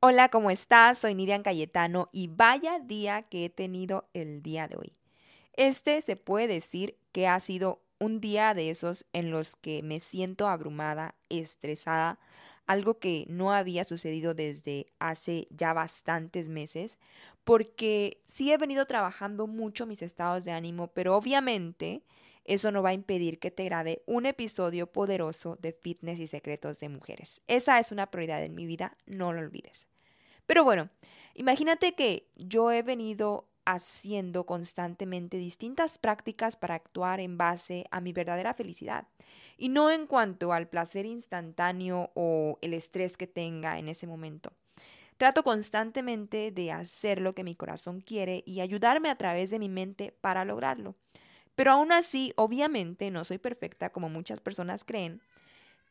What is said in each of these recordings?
Hola, ¿cómo estás? Soy Miriam Cayetano y vaya día que he tenido el día de hoy. Este se puede decir que ha sido un día de esos en los que me siento abrumada, estresada, algo que no había sucedido desde hace ya bastantes meses, porque sí he venido trabajando mucho mis estados de ánimo, pero obviamente eso no va a impedir que te grabe un episodio poderoso de fitness y secretos de mujeres. Esa es una prioridad en mi vida, no lo olvides. Pero bueno, imagínate que yo he venido haciendo constantemente distintas prácticas para actuar en base a mi verdadera felicidad y no en cuanto al placer instantáneo o el estrés que tenga en ese momento. Trato constantemente de hacer lo que mi corazón quiere y ayudarme a través de mi mente para lograrlo. Pero aún así, obviamente, no soy perfecta como muchas personas creen.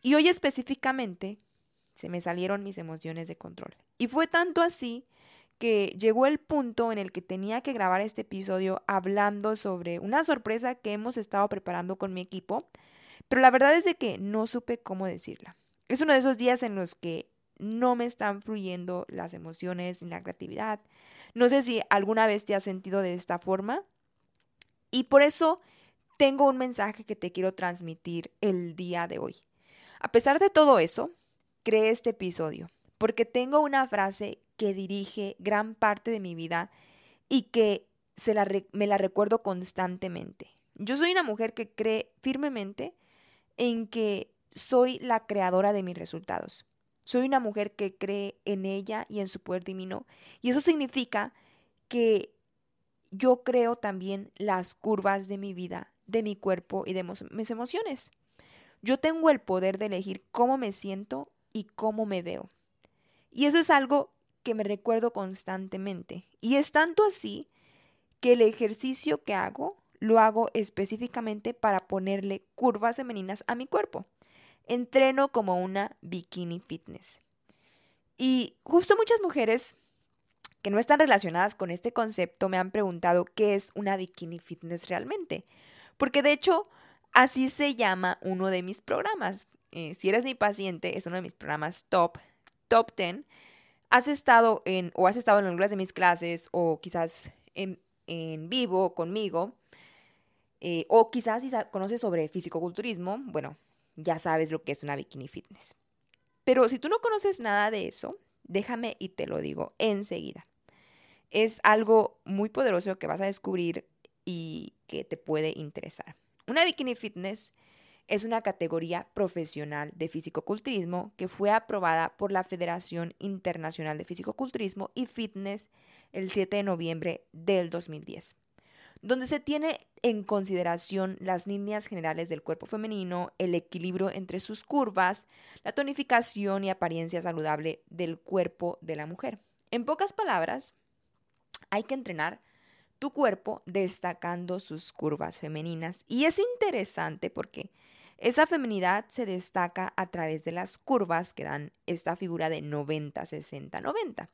Y hoy específicamente se me salieron mis emociones de control. Y fue tanto así que llegó el punto en el que tenía que grabar este episodio hablando sobre una sorpresa que hemos estado preparando con mi equipo, pero la verdad es de que no supe cómo decirla. Es uno de esos días en los que no me están fluyendo las emociones ni la creatividad. No sé si alguna vez te has sentido de esta forma, y por eso tengo un mensaje que te quiero transmitir el día de hoy. A pesar de todo eso, creé este episodio porque tengo una frase que dirige gran parte de mi vida y que se la me la recuerdo constantemente. Yo soy una mujer que cree firmemente en que soy la creadora de mis resultados. Soy una mujer que cree en ella y en su poder divino. Y eso significa que yo creo también las curvas de mi vida, de mi cuerpo y de mis emociones. Yo tengo el poder de elegir cómo me siento y cómo me veo. Y eso es algo que me recuerdo constantemente. Y es tanto así que el ejercicio que hago lo hago específicamente para ponerle curvas femeninas a mi cuerpo. Entreno como una bikini fitness. Y justo muchas mujeres que no están relacionadas con este concepto me han preguntado qué es una bikini fitness realmente. Porque de hecho, así se llama uno de mis programas. Eh, si eres mi paciente, es uno de mis programas top, top 10. Has estado en, o has estado en algunas de mis clases, o quizás en, vivo conmigo, eh, o quizás si conoces sobre fisicoculturismo, bueno, ya sabes lo que es una bikini fitness. Pero si tú no conoces nada de eso, déjame y te lo digo enseguida es algo muy poderoso que vas a descubrir y que te puede interesar. Una bikini fitness es una categoría profesional de fisicoculturismo que fue aprobada por la Federación Internacional de Fisicoculturismo y Fitness el 7 de noviembre del 2010, donde se tiene en consideración las líneas generales del cuerpo femenino, el equilibrio entre sus curvas, la tonificación y apariencia saludable del cuerpo de la mujer. En pocas palabras, hay que entrenar tu cuerpo destacando sus curvas femeninas. Y es interesante porque esa feminidad se destaca a través de las curvas que dan esta figura de 90, 60, 90.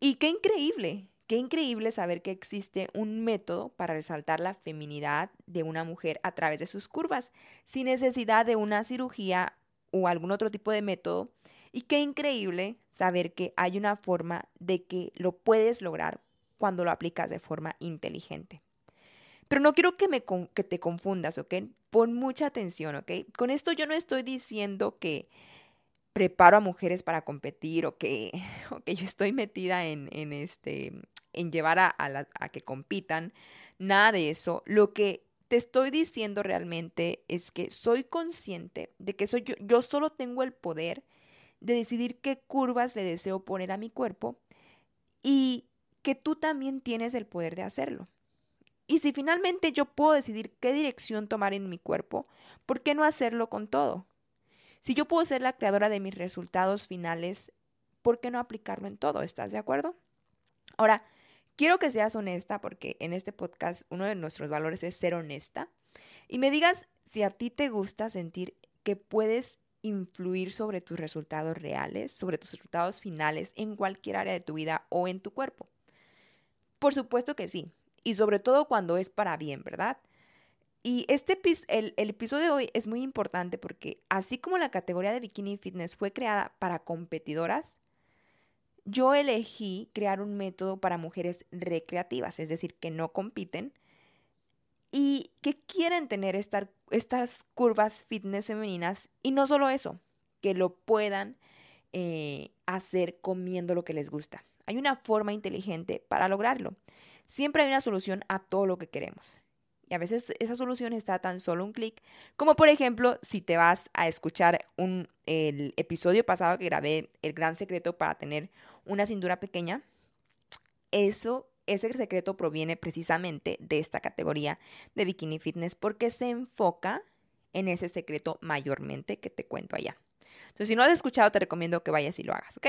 Y qué increíble, qué increíble saber que existe un método para resaltar la feminidad de una mujer a través de sus curvas, sin necesidad de una cirugía o algún otro tipo de método y qué increíble saber que hay una forma de que lo puedes lograr cuando lo aplicas de forma inteligente. Pero no quiero que, me, que te confundas, ¿ok? Pon mucha atención, ¿ok? Con esto yo no estoy diciendo que preparo a mujeres para competir o que, yo estoy metida en, en, este, en llevar a, a que compitan, nada de eso. Lo que te estoy diciendo realmente es que soy consciente de que soy yo, yo solo tengo el poder de decidir qué curvas le deseo poner a mi cuerpo y que tú también tienes el poder de hacerlo. Y si finalmente yo puedo decidir qué dirección tomar en mi cuerpo, ¿por qué no hacerlo con todo? Si yo puedo ser la creadora de mis resultados finales, ¿por qué no aplicarlo en todo? ¿Estás de acuerdo? Ahora, quiero que seas honesta porque en este podcast uno de nuestros valores es ser honesta y me digas si a ti te gusta sentir que puedes influir sobre tus resultados reales, sobre tus resultados finales en cualquier área de tu vida o en tu cuerpo. Por supuesto que sí, y sobre todo cuando es para bien, ¿verdad? Y este el, el episodio de hoy es muy importante porque así como la categoría de bikini fitness fue creada para competidoras, yo elegí crear un método para mujeres recreativas, es decir, que no compiten y que quieren tener estas curvas fitness femeninas y no solo eso, que lo puedan eh, hacer comiendo lo que les gusta. Hay una forma inteligente para lograrlo. Siempre hay una solución a todo lo que queremos. Y a veces esa solución está tan solo un clic, como por ejemplo si te vas a escuchar un, el episodio pasado que grabé, El gran secreto para tener una cintura pequeña, eso, ese secreto proviene precisamente de esta categoría de bikini fitness porque se enfoca en ese secreto mayormente que te cuento allá. Entonces, si no has escuchado, te recomiendo que vayas y lo hagas, ¿ok?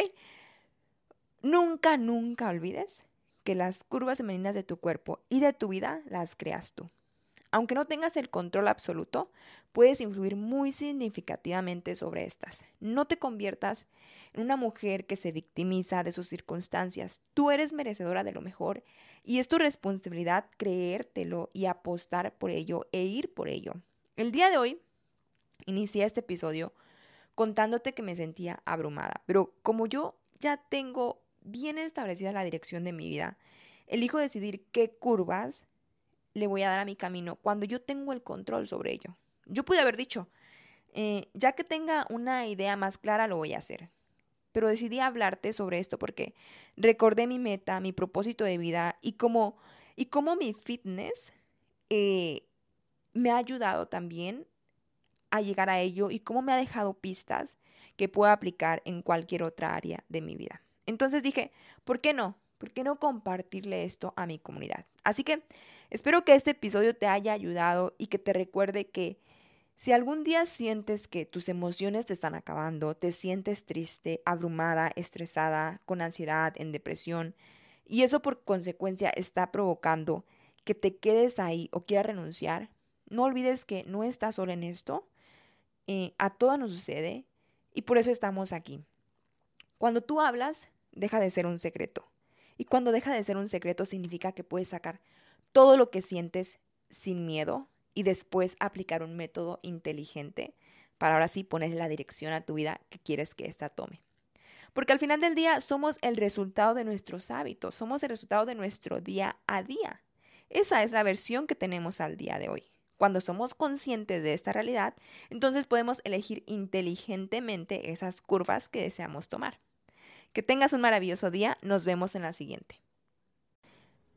Nunca, nunca olvides que las curvas femeninas de tu cuerpo y de tu vida las creas tú. Aunque no tengas el control absoluto, puedes influir muy significativamente sobre estas. No te conviertas en una mujer que se victimiza de sus circunstancias. Tú eres merecedora de lo mejor y es tu responsabilidad creértelo y apostar por ello e ir por ello. El día de hoy inicié este episodio contándote que me sentía abrumada, pero como yo ya tengo bien establecida la dirección de mi vida, elijo decidir qué curvas le voy a dar a mi camino cuando yo tengo el control sobre ello. Yo pude haber dicho, eh, ya que tenga una idea más clara, lo voy a hacer. Pero decidí hablarte sobre esto porque recordé mi meta, mi propósito de vida y cómo, y cómo mi fitness eh, me ha ayudado también a llegar a ello y cómo me ha dejado pistas que pueda aplicar en cualquier otra área de mi vida. Entonces dije, ¿por qué no? ¿Por qué no compartirle esto a mi comunidad? Así que espero que este episodio te haya ayudado y que te recuerde que si algún día sientes que tus emociones te están acabando, te sientes triste, abrumada, estresada, con ansiedad, en depresión, y eso por consecuencia está provocando que te quedes ahí o quieras renunciar, no olvides que no estás solo en esto, eh, a todas nos sucede y por eso estamos aquí. Cuando tú hablas, deja de ser un secreto. Y cuando deja de ser un secreto significa que puedes sacar todo lo que sientes sin miedo y después aplicar un método inteligente para ahora sí poner la dirección a tu vida que quieres que ésta tome. Porque al final del día somos el resultado de nuestros hábitos, somos el resultado de nuestro día a día. Esa es la versión que tenemos al día de hoy. Cuando somos conscientes de esta realidad, entonces podemos elegir inteligentemente esas curvas que deseamos tomar. Que tengas un maravilloso día. Nos vemos en la siguiente.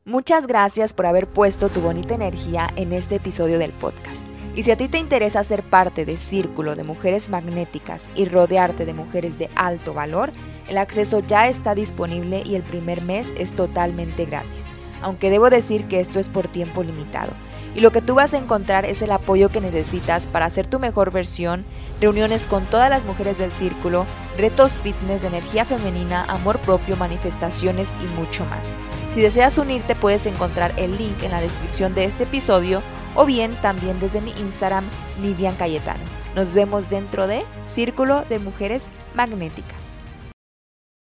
Muchas gracias por haber puesto tu bonita energía en este episodio del podcast. Y si a ti te interesa ser parte de Círculo de Mujeres Magnéticas y rodearte de mujeres de alto valor, el acceso ya está disponible y el primer mes es totalmente gratis. Aunque debo decir que esto es por tiempo limitado y lo que tú vas a encontrar es el apoyo que necesitas para hacer tu mejor versión, reuniones con todas las mujeres del círculo, retos fitness de energía femenina, amor propio, manifestaciones y mucho más. Si deseas unirte puedes encontrar el link en la descripción de este episodio o bien también desde mi Instagram Nidian Cayetano. Nos vemos dentro de Círculo de Mujeres Magnéticas.